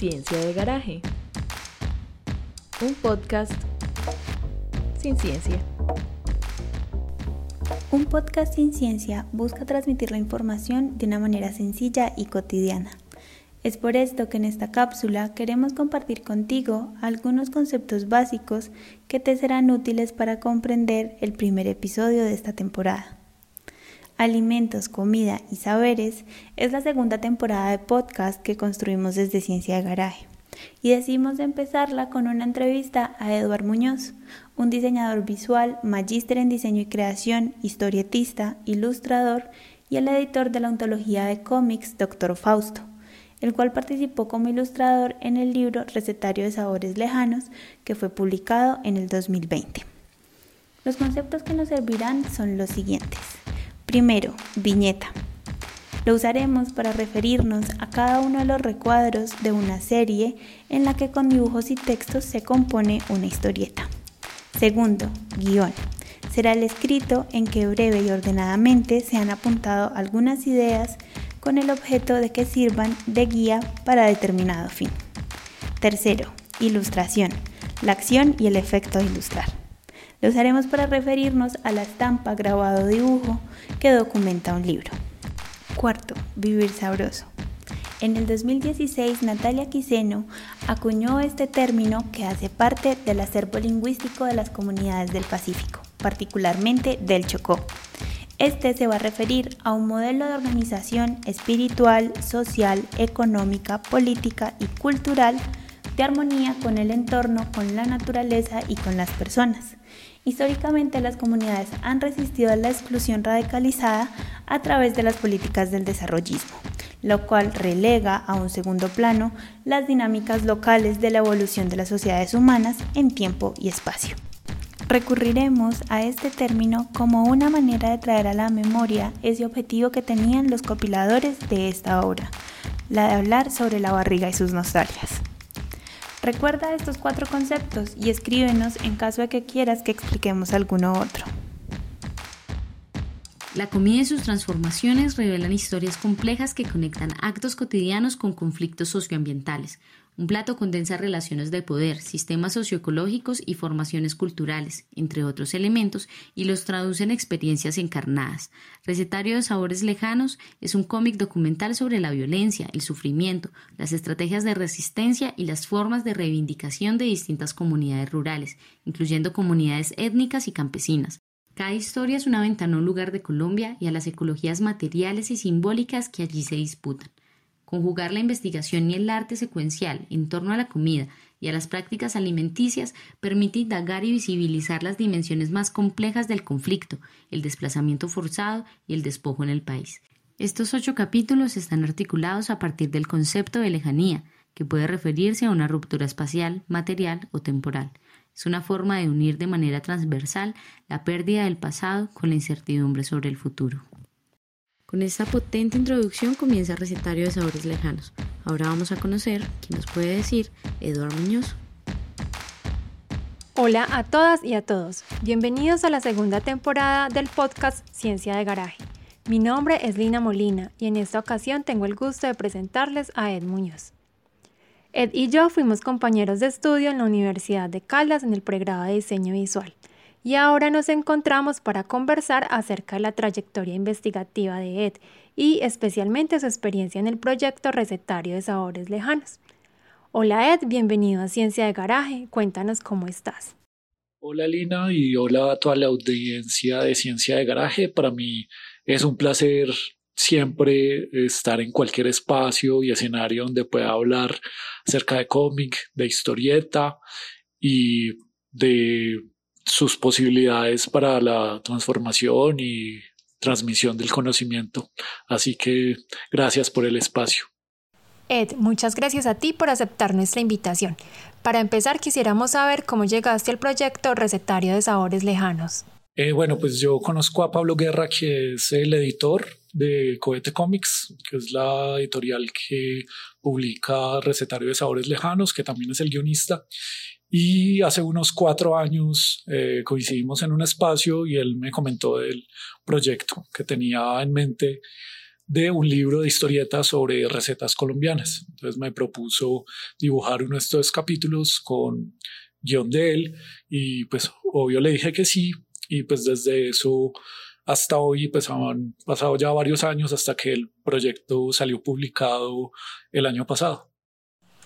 Ciencia de Garaje. Un podcast sin ciencia. Un podcast sin ciencia busca transmitir la información de una manera sencilla y cotidiana. Es por esto que en esta cápsula queremos compartir contigo algunos conceptos básicos que te serán útiles para comprender el primer episodio de esta temporada. Alimentos, Comida y Saberes es la segunda temporada de podcast que construimos desde Ciencia de Garaje. Y decidimos empezarla con una entrevista a Eduard Muñoz, un diseñador visual, magíster en diseño y creación, historietista, ilustrador y el editor de la ontología de cómics Dr. Fausto, el cual participó como ilustrador en el libro Recetario de Sabores Lejanos, que fue publicado en el 2020. Los conceptos que nos servirán son los siguientes. Primero, viñeta. Lo usaremos para referirnos a cada uno de los recuadros de una serie en la que con dibujos y textos se compone una historieta. Segundo, guion. Será el escrito en que breve y ordenadamente se han apuntado algunas ideas con el objeto de que sirvan de guía para determinado fin. Tercero, ilustración. La acción y el efecto de ilustrar. Lo usaremos para referirnos a la estampa grabado dibujo que documenta un libro. Cuarto, vivir sabroso. En el 2016, Natalia Quiseno acuñó este término que hace parte del acervo lingüístico de las comunidades del Pacífico, particularmente del Chocó. Este se va a referir a un modelo de organización espiritual, social, económica, política y cultural de armonía con el entorno, con la naturaleza y con las personas. Históricamente las comunidades han resistido a la exclusión radicalizada a través de las políticas del desarrollismo, lo cual relega a un segundo plano las dinámicas locales de la evolución de las sociedades humanas en tiempo y espacio. Recurriremos a este término como una manera de traer a la memoria ese objetivo que tenían los copiladores de esta obra, la de hablar sobre la barriga y sus nostalgias. Recuerda estos cuatro conceptos y escríbenos en caso de que quieras que expliquemos alguno otro. La comida y sus transformaciones revelan historias complejas que conectan actos cotidianos con conflictos socioambientales, un plato condensa relaciones de poder, sistemas socioecológicos y formaciones culturales, entre otros elementos, y los traduce en experiencias encarnadas. Recetario de Sabores Lejanos es un cómic documental sobre la violencia, el sufrimiento, las estrategias de resistencia y las formas de reivindicación de distintas comunidades rurales, incluyendo comunidades étnicas y campesinas. Cada historia es una ventana a un lugar de Colombia y a las ecologías materiales y simbólicas que allí se disputan. Conjugar la investigación y el arte secuencial en torno a la comida y a las prácticas alimenticias permite indagar y visibilizar las dimensiones más complejas del conflicto, el desplazamiento forzado y el despojo en el país. Estos ocho capítulos están articulados a partir del concepto de lejanía, que puede referirse a una ruptura espacial, material o temporal. Es una forma de unir de manera transversal la pérdida del pasado con la incertidumbre sobre el futuro. Con esta potente introducción comienza el recetario de sabores lejanos. Ahora vamos a conocer quién nos puede decir Eduardo Muñoz. Hola a todas y a todos. Bienvenidos a la segunda temporada del podcast Ciencia de Garaje. Mi nombre es Lina Molina y en esta ocasión tengo el gusto de presentarles a Ed Muñoz. Ed y yo fuimos compañeros de estudio en la Universidad de Caldas en el pregrado de diseño visual y ahora nos encontramos para conversar acerca de la trayectoria investigativa de Ed y especialmente su experiencia en el proyecto Recetario de Sabores Lejanos. Hola Ed, bienvenido a Ciencia de Garaje, cuéntanos cómo estás. Hola Lina y hola a toda la audiencia de Ciencia de Garaje. Para mí es un placer siempre estar en cualquier espacio y escenario donde pueda hablar acerca de cómic, de historieta y de sus posibilidades para la transformación y transmisión del conocimiento. Así que gracias por el espacio. Ed, muchas gracias a ti por aceptar nuestra invitación. Para empezar, quisiéramos saber cómo llegaste al proyecto Recetario de Sabores Lejanos. Eh, bueno, pues yo conozco a Pablo Guerra, que es el editor de Cohete Comics, que es la editorial que publica Recetario de Sabores Lejanos, que también es el guionista. Y hace unos cuatro años eh, coincidimos en un espacio y él me comentó del proyecto que tenía en mente de un libro de historietas sobre recetas colombianas. Entonces me propuso dibujar uno de estos capítulos con guion de él y pues obvio le dije que sí y pues desde eso hasta hoy pues han pasado ya varios años hasta que el proyecto salió publicado el año pasado.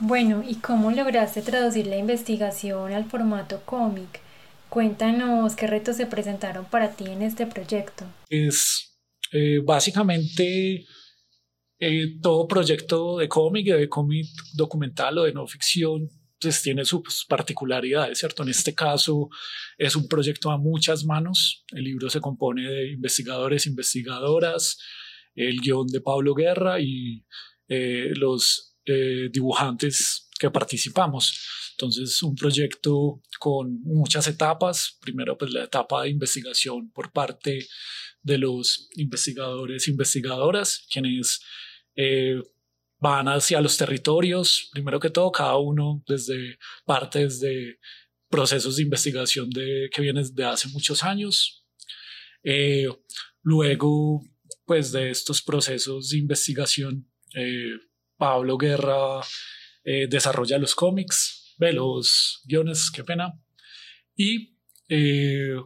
Bueno, ¿y cómo lograste traducir la investigación al formato cómic? Cuéntanos qué retos se presentaron para ti en este proyecto. Es eh, básicamente eh, todo proyecto de cómic, de cómic documental o de no ficción, pues tiene sus particularidades, ¿cierto? En este caso es un proyecto a muchas manos. El libro se compone de investigadores, investigadoras, el guion de Pablo Guerra y eh, los eh, dibujantes que participamos. Entonces, un proyecto con muchas etapas. Primero, pues la etapa de investigación por parte de los investigadores e investigadoras, quienes eh, van hacia los territorios. Primero que todo, cada uno desde partes de procesos de investigación que vienen de hace muchos años. Eh, luego, pues de estos procesos de investigación, Pablo Guerra eh, desarrolla los cómics, ve los guiones, qué pena. Y eh,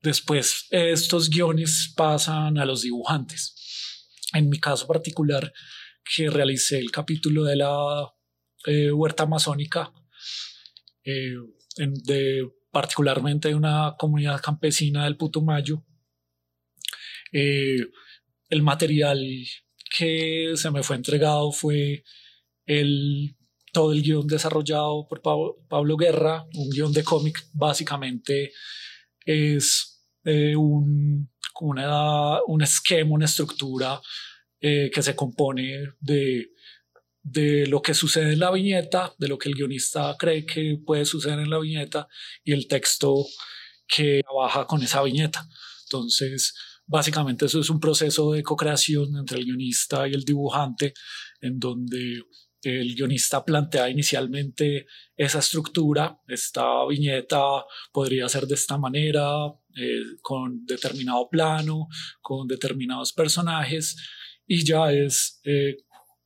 después estos guiones pasan a los dibujantes. En mi caso particular, que realicé el capítulo de la eh, huerta amazónica, de, particularmente de una comunidad campesina del Putumayo, el material que se me fue entregado fue el, todo el guion desarrollado por Pablo, Guerra, un guion de cómic básicamente es eh, un, una, un esquema, una estructura eh, que se compone de, de lo que sucede en la viñeta, de lo que el guionista cree que puede suceder en la viñeta y el texto que trabaja con esa viñeta. Entonces, Básicamente eso es un proceso de co-creación entre el guionista y el dibujante, en donde el guionista plantea inicialmente esa estructura, esta viñeta podría ser de esta manera, eh, con determinado plano, con determinados personajes, y ya es eh,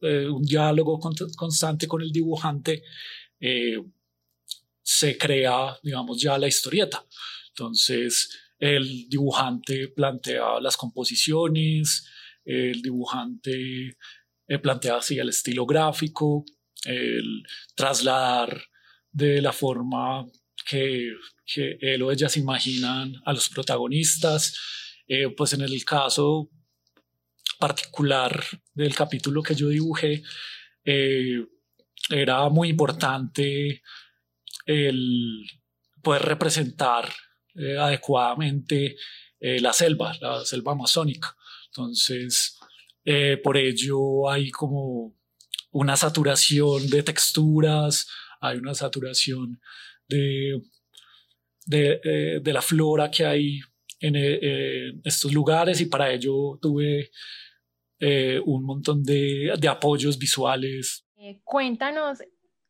eh, un diálogo constante con el dibujante, se crea, digamos, ya la historieta. Entonces, el dibujante plantea las composiciones, el dibujante eh, plantea así el estilo gráfico, el trasladar de la forma que, que él o ellas imaginan a los protagonistas. Eh, pues en el caso particular del capítulo que yo dibujé, eh, era muy importante el poder representar eh, adecuadamente eh, la selva, la selva amazónica. Entonces, eh, por ello hay como una saturación de texturas, hay una saturación de, de, de la flora que hay en, estos lugares y para ello tuve un montón de, de apoyos visuales. cuéntanos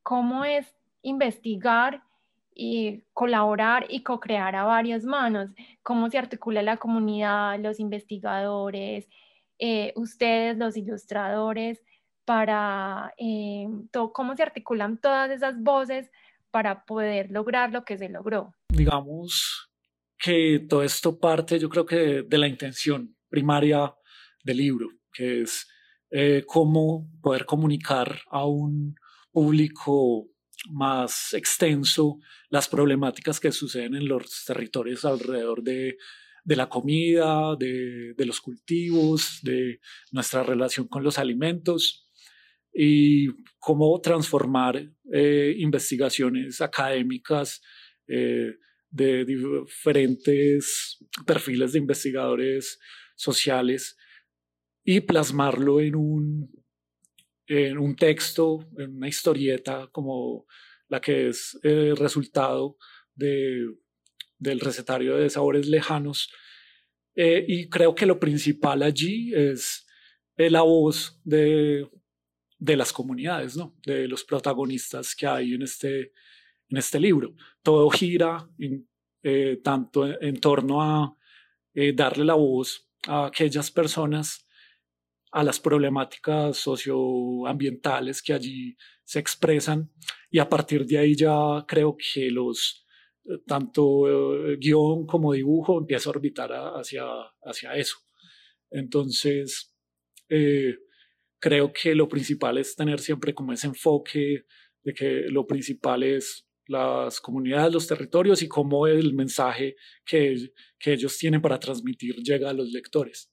cómo es investigar y colaborar y co-crear a varias manos, cómo se articula la comunidad, los investigadores, eh, ustedes, los ilustradores, para eh, cómo se articulan todas esas voces para poder lograr lo que se logró. Digamos que todo esto parte, yo creo que de, la intención primaria del libro, que es eh, cómo poder comunicar a un público más extenso las problemáticas que suceden en los territorios alrededor de, la comida, de, los cultivos, de nuestra relación con los alimentos y cómo transformar eh, investigaciones académicas eh, de diferentes perfiles de investigadores sociales y plasmarlo en un en un texto, en una historieta como la que es el resultado de, del recetario de sabores lejanos. Eh, y creo que lo principal allí es la voz de, de las comunidades, ¿no? de los protagonistas que hay en este, en este libro. Todo gira eh, tanto en, torno a eh, darle la voz a aquellas personas a las problemáticas socioambientales que allí se expresan y a partir de ahí ya creo que los eh, tanto eh, guion como dibujo empieza a orbitar hacia, hacia eso. Entonces, eh, creo que lo principal es tener siempre como ese enfoque de que lo principal es las comunidades, los territorios y cómo el mensaje que, que ellos tienen para transmitir llega a los lectores.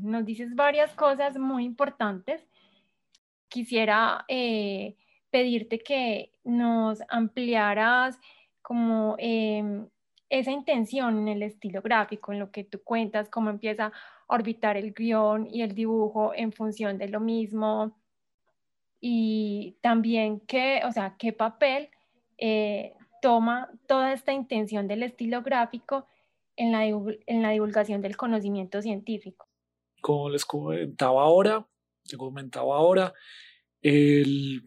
Nos dices varias cosas muy importantes. Quisiera eh, pedirte que nos ampliaras como em, esa intención en el estilo gráfico, en lo que tú cuentas, cómo empieza a orbitar el guion y el dibujo en función de lo mismo. Y también qué, o sea, qué papel eh, toma toda esta intención del estilo gráfico en la, en la divulgación del conocimiento científico. Como les comentaba ahora, te comentaba ahora, el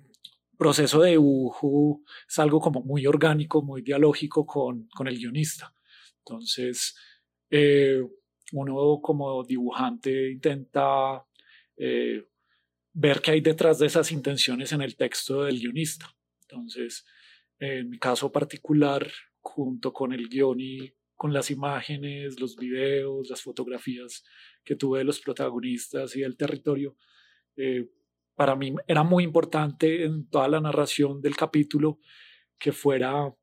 proceso de dibujo es algo como muy orgánico, muy dialógico con, con el guionista. Entonces, eh, uno como dibujante intenta eh, ver qué hay detrás de esas intenciones en el texto del guionista. Entonces, en mi caso particular, junto con el guion y con las imágenes, los videos, las fotografías que tuve de los protagonistas y del territorio, eh, para mí era muy importante en toda la narración del capítulo que fuera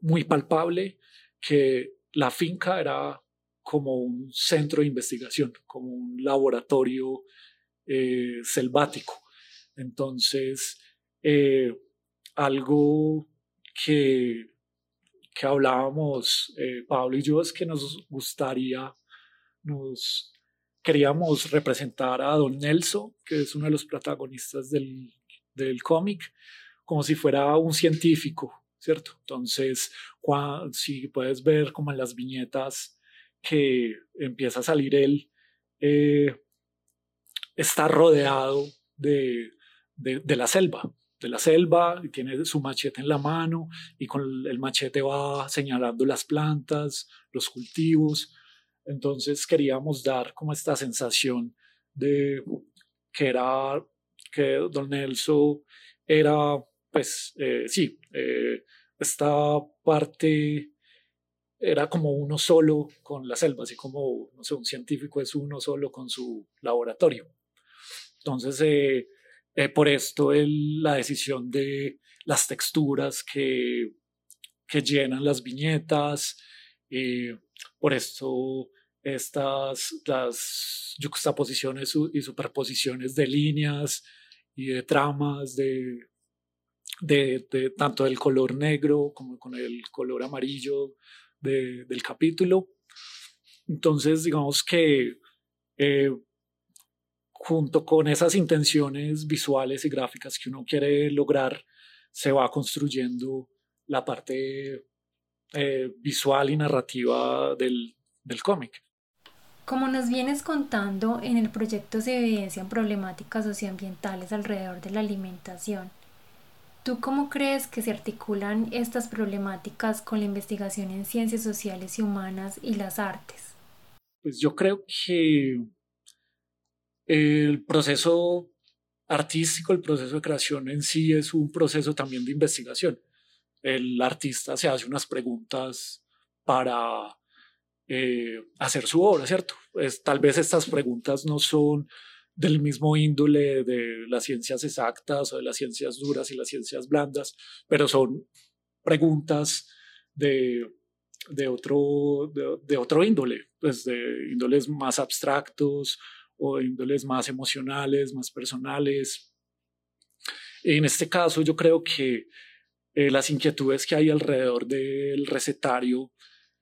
muy palpable, que la finca era como un centro de investigación, como un laboratorio eh, selvático. Entonces, eh, algo que, que hablábamos eh, Pablo y yo es que nos gustaría, nos queríamos representar a Don Nelson, que es uno de los protagonistas del, del cómic, como si fuera un científico, ¿cierto? Entonces, si puedes ver como en las viñetas que empieza a salir él, eh, está rodeado de, de, la selva, de la selva, y tiene su machete en la mano y con el machete va señalando las plantas, los cultivos. Entonces queríamos dar como esta sensación de que era, que Don Nelson era, pues eh, sí, eh, esta parte era como uno solo con la selva, así como, no sé, un científico es uno solo con su laboratorio. Entonces, eh, eh, por esto la decisión de las texturas que, que llenan las viñetas, eh, por esto estas las juxtaposiciones y superposiciones de líneas y de tramas de, de, tanto del color negro como con el color amarillo del capítulo. Entonces, digamos que eh, junto con esas intenciones visuales y gráficas que uno quiere lograr, se va construyendo la parte eh, visual y narrativa del, del cómic. Como nos vienes contando, en el proyecto se evidencian problemáticas socioambientales alrededor de la alimentación. ¿Tú cómo crees que se articulan estas problemáticas con la investigación en ciencias sociales y humanas y las artes? Pues yo creo que el proceso artístico, el proceso de creación en sí es un proceso también de investigación. El artista se hace unas preguntas para eh, hacer su obra, ¿cierto? Pues, tal vez estas preguntas no son del mismo índole de las ciencias exactas o de las ciencias duras y las ciencias blandas, pero son preguntas de, de otro, de, otro índole, pues de índoles más abstractos o índoles más emocionales, más personales. En este caso, yo creo que eh, las inquietudes que hay alrededor del recetario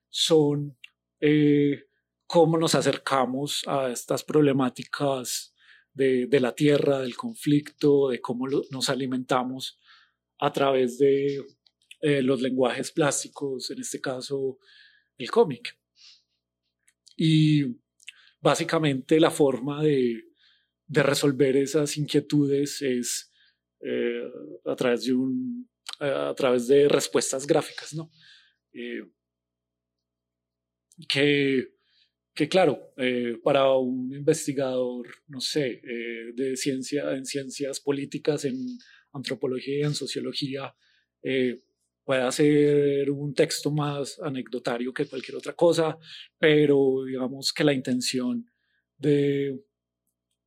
son eh, cómo nos acercamos a estas problemáticas de, la tierra, del conflicto, de cómo nos alimentamos a través de eh, los lenguajes plásticos, en este caso el cómic. Y básicamente la forma de, resolver esas inquietudes es eh, a, través de a través de respuestas gráficas, ¿no? Eh, que claro, eh, para un investigador, no sé, de ciencia, en ciencias políticas, en antropología, en sociología, puede ser un texto más anecdotario que cualquier otra cosa, pero digamos que la intención de,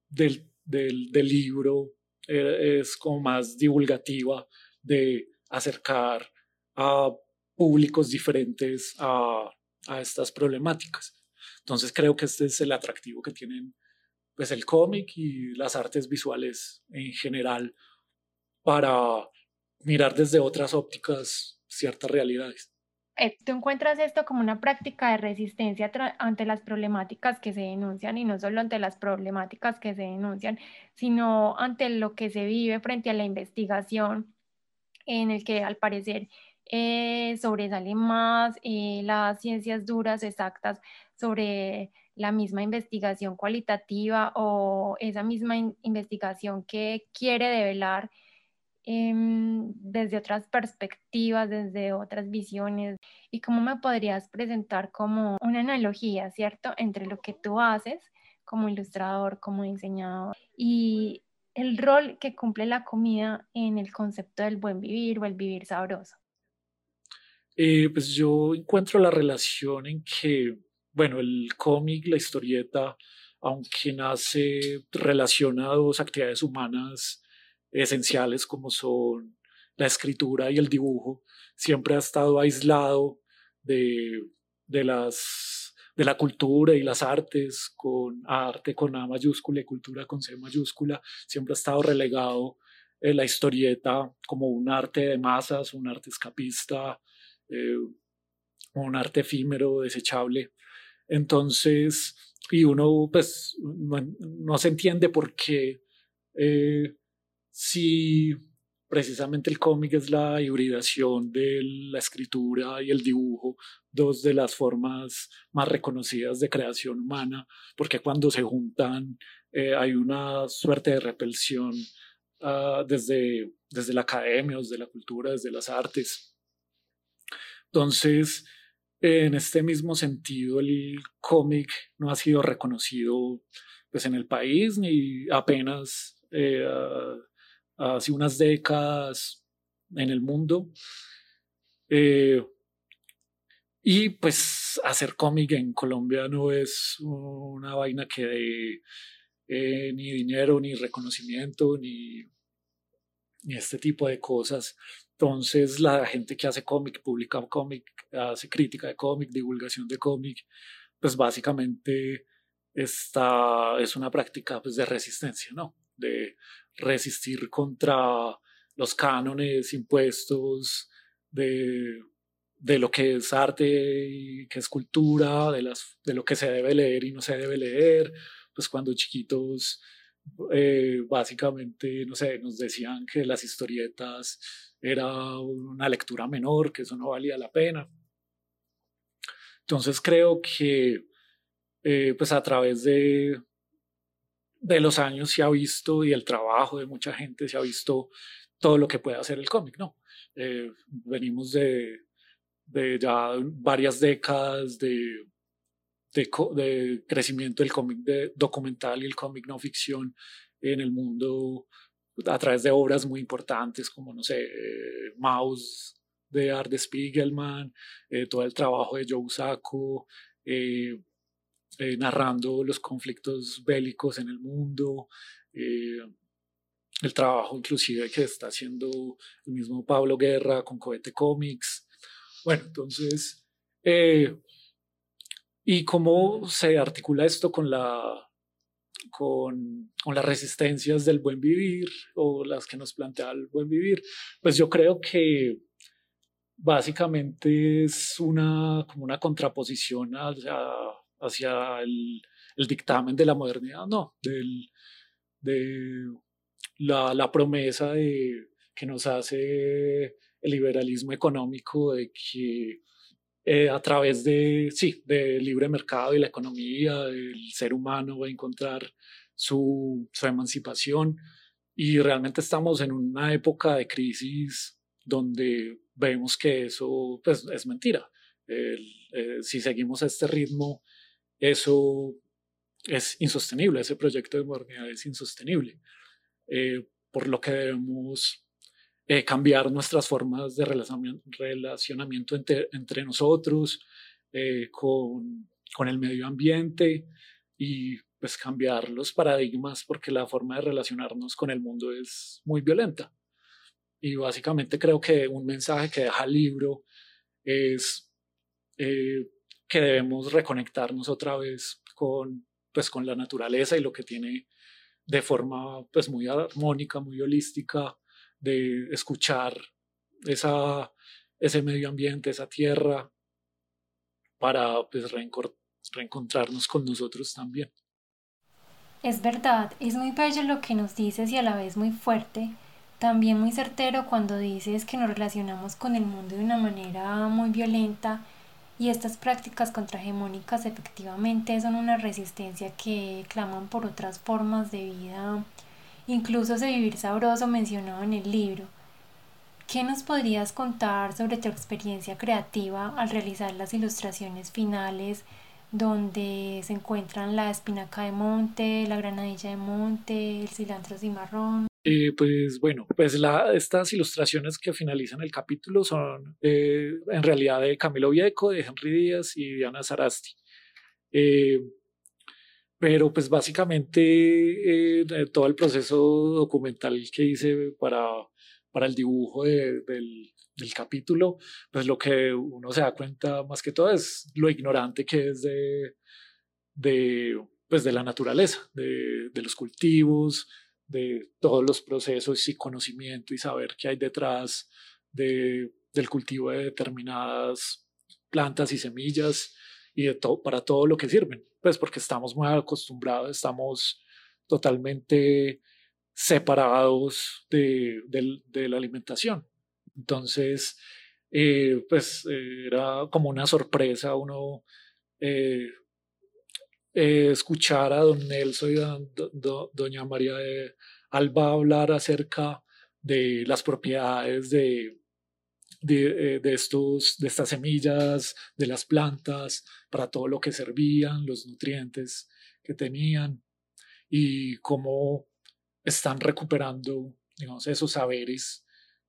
del, del, del libro es como más divulgativa, de acercar a públicos diferentes a, a estas problemáticas. Entonces creo que este es el atractivo que tienen pues el cómic y las artes visuales en general para mirar desde otras ópticas ciertas realidades. Eh, ¿Tú encuentras esto como una práctica de resistencia ante las problemáticas que se denuncian y no solo ante las problemáticas que se denuncian, sino ante lo que se vive frente a la investigación en el que al parecer eh, sobresalen más eh, las ciencias duras exactas sobre la misma investigación cualitativa o esa misma investigación que quiere develar em, desde otras perspectivas, desde otras visiones. ¿Y cómo me podrías presentar como una analogía, ¿cierto?, entre lo que tú haces como ilustrador, como diseñador y el rol que cumple la comida en el concepto del buen vivir o el vivir sabroso. Eh, pues yo encuentro la relación en que bueno, el cómic, la historieta, aunque nace relacionado a dos actividades humanas esenciales como son la escritura y el dibujo, siempre ha estado aislado de, de, las, de la cultura y las artes, con arte con A mayúscula y cultura con C mayúscula, siempre ha estado relegado en la historieta como un arte de masas, un arte escapista, eh, un arte efímero, desechable. Entonces, y uno pues no, se entiende por qué eh, si precisamente el cómic es la hibridación de la escritura y el dibujo, dos de las formas más reconocidas de creación humana, porque cuando se juntan eh, hay una suerte de repulsión uh, desde, desde la academia, desde la cultura, desde las artes. Entonces, en este mismo sentido, el cómic no ha sido reconocido pues, en el país ni apenas eh, hace unas décadas en el mundo. Eh, y pues hacer cómic en Colombia no es una vaina que dé eh, ni dinero, ni reconocimiento, ni, ni este tipo de cosas. Entonces la gente que hace cómic, publica cómic, hace crítica de cómic, divulgación de cómic, pues básicamente esta es una práctica pues, de resistencia, ¿no? De resistir contra los cánones impuestos de, de lo que es arte y que es cultura, de, las, de lo que se debe leer y no se debe leer, pues cuando chiquitos eh, básicamente, no sé, nos decían que las historietas era una lectura menor, que eso no valía la pena. Entonces creo que eh, pues a través de, de los años se ha visto y el trabajo de mucha gente se ha visto todo lo que puede hacer el cómic, ¿no? Eh, venimos de, de ya varias décadas de, de, de crecimiento del cómic documental y el cómic no ficción en el mundo a través de obras muy importantes como, no sé, eh, Mouse de Art Spiegelman, eh, todo el trabajo de Joe Sacco, narrando los conflictos bélicos en el mundo, el trabajo inclusive que está haciendo el mismo Pablo Guerra con Cohete Comics. Bueno, entonces, ¿y cómo se articula esto con la con, las resistencias del buen vivir o las que nos plantea el buen vivir, pues yo creo que básicamente es una, como una contraposición hacia, hacia el, el, dictamen de la modernidad, no, del, de la, la promesa de, que nos hace el liberalismo económico de que eh, a través de, sí, del libre mercado y la economía, el ser humano va a encontrar su, su emancipación y realmente estamos en una época de crisis donde vemos que eso pues, es mentira. Eh, si seguimos este ritmo, eso es insostenible, ese proyecto de modernidad es insostenible, eh, por lo que debemos eh, cambiar nuestras formas de relacionamiento, entre, nosotros, eh, con, el medio ambiente y pues cambiar los paradigmas porque la forma de relacionarnos con el mundo es muy violenta. Y básicamente creo que un mensaje que deja el libro es eh, que debemos reconectarnos otra vez con, pues, con la naturaleza y lo que tiene de forma pues, muy armónica, muy holística, de escuchar esa, ese medio ambiente, esa tierra, para pues, reencontrarnos con nosotros también. Es verdad, es muy bello lo que nos dices y a la vez muy fuerte, también muy certero cuando dices que nos relacionamos con el mundo de una manera muy violenta y estas prácticas contrahegemónicas efectivamente son una resistencia que claman por otras formas de vida, incluso de vivir sabroso mencionado en el libro. ¿Qué nos podrías contar sobre tu experiencia creativa al realizar las ilustraciones finales donde se encuentran la espinaca de monte, la granadilla de monte, el cilantro cimarrón. Eh, pues bueno, pues la, estas ilustraciones que finalizan el capítulo son eh, en realidad de Camilo Vieco, de Henry Díaz y Diana Sarasti. Eh, pero pues básicamente todo el proceso documental que hice para, para el dibujo del, del capítulo, pues lo que uno se da cuenta más que todo es lo ignorante que es de, de, pues de la naturaleza, de, de los cultivos, de todos los procesos y conocimiento y saber qué hay detrás de, del cultivo de determinadas plantas y semillas y de todo, para todo lo que sirven, pues porque estamos muy acostumbrados, estamos totalmente separados de, de la alimentación. Entonces, eh, pues era como una sorpresa uno eh, eh, escuchar a don Nelson y a doña María de Alba hablar acerca de las propiedades de, de, estos, de estas semillas, de las plantas, para todo lo que servían, los nutrientes que tenían y cómo están recuperando digamos, esos saberes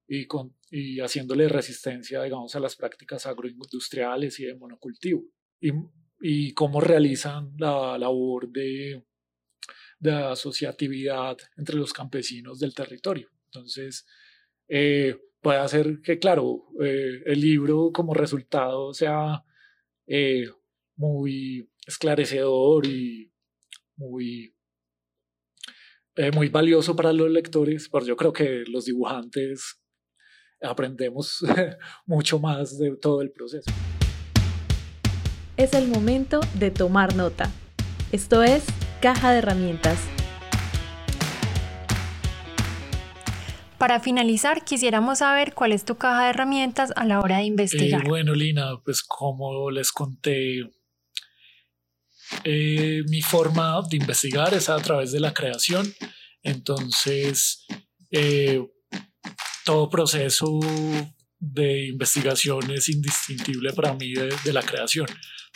y, con, y haciéndole resistencia, digamos, a las prácticas agroindustriales y de monocultivo. Y cómo realizan la labor de, de asociatividad entre los campesinos del territorio. Entonces, eh, puede hacer que, claro, eh, el libro como resultado sea eh, muy esclarecedor y muy, muy valioso para los lectores, pero yo creo que los dibujantes aprendemos mucho más de todo el proceso. Es el momento de tomar nota. Esto es Caja de Herramientas. Para finalizar, quisiéramos saber cuál es tu caja de herramientas a la hora de investigar. Eh, bueno, Lina, pues como les conté, eh, mi forma de investigar es a través de la creación. Entonces, eh, todo proceso de investigación es indistintible para mí de, la creación.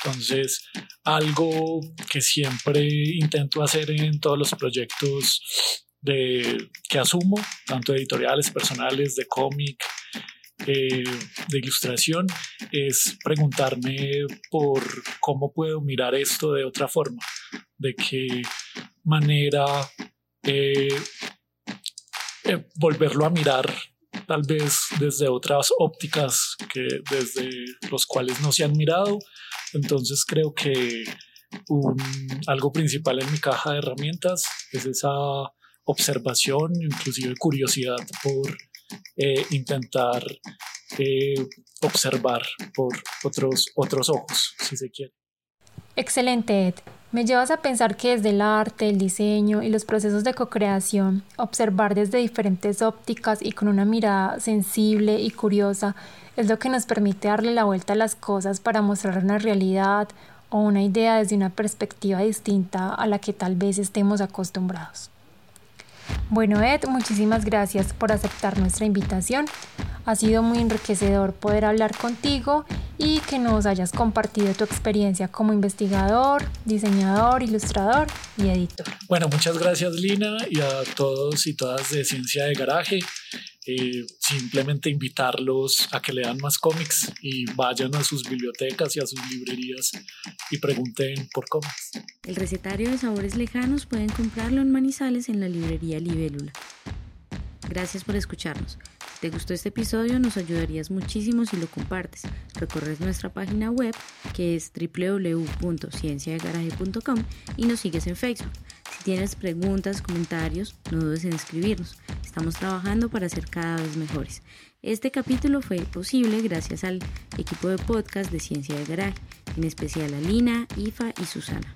Entonces, algo que siempre intento hacer en todos los proyectos de, que asumo, tanto editoriales, personales, de cómic, eh, de ilustración, es preguntarme por cómo puedo mirar esto de otra forma, de qué manera eh, eh, volverlo a mirar tal vez desde otras ópticas que desde los cuales no se han mirado. Entonces creo que algo principal en mi caja de herramientas es esa observación, inclusive curiosidad por eh, intentar eh, observar por otros, otros ojos, si se quiere. Excelente, Ed. Me llevas a pensar que desde el arte, el diseño y los procesos de co-creación, observar desde diferentes ópticas y con una mirada sensible y curiosa es lo que nos permite darle la vuelta a las cosas para mostrar una realidad o una idea desde una perspectiva distinta a la que tal vez estemos acostumbrados. Bueno, Ed, muchísimas gracias por aceptar nuestra invitación. Ha sido muy enriquecedor poder hablar contigo y que nos hayas compartido tu experiencia como investigador, diseñador, ilustrador y editor. Bueno, muchas gracias Lina y a todos y todas de Ciencia de Garaje. Simplemente invitarlos a que lean más cómics y vayan a sus bibliotecas y a sus librerías y pregunten por cómics. El recetario de sabores lejanos pueden comprarlo en Manizales en la librería Libélula. Gracias por escucharnos. Si te gustó este episodio, nos ayudarías muchísimo si lo compartes. Recorres nuestra página web que es www.cienciadegaraje.com y nos sigues en Facebook. Si tienes preguntas, comentarios, no dudes en escribirnos. Estamos trabajando para ser cada vez mejores. Este capítulo fue posible gracias al equipo de podcast de Ciencia de Garaje, en especial a Lina, Ifa y Susana.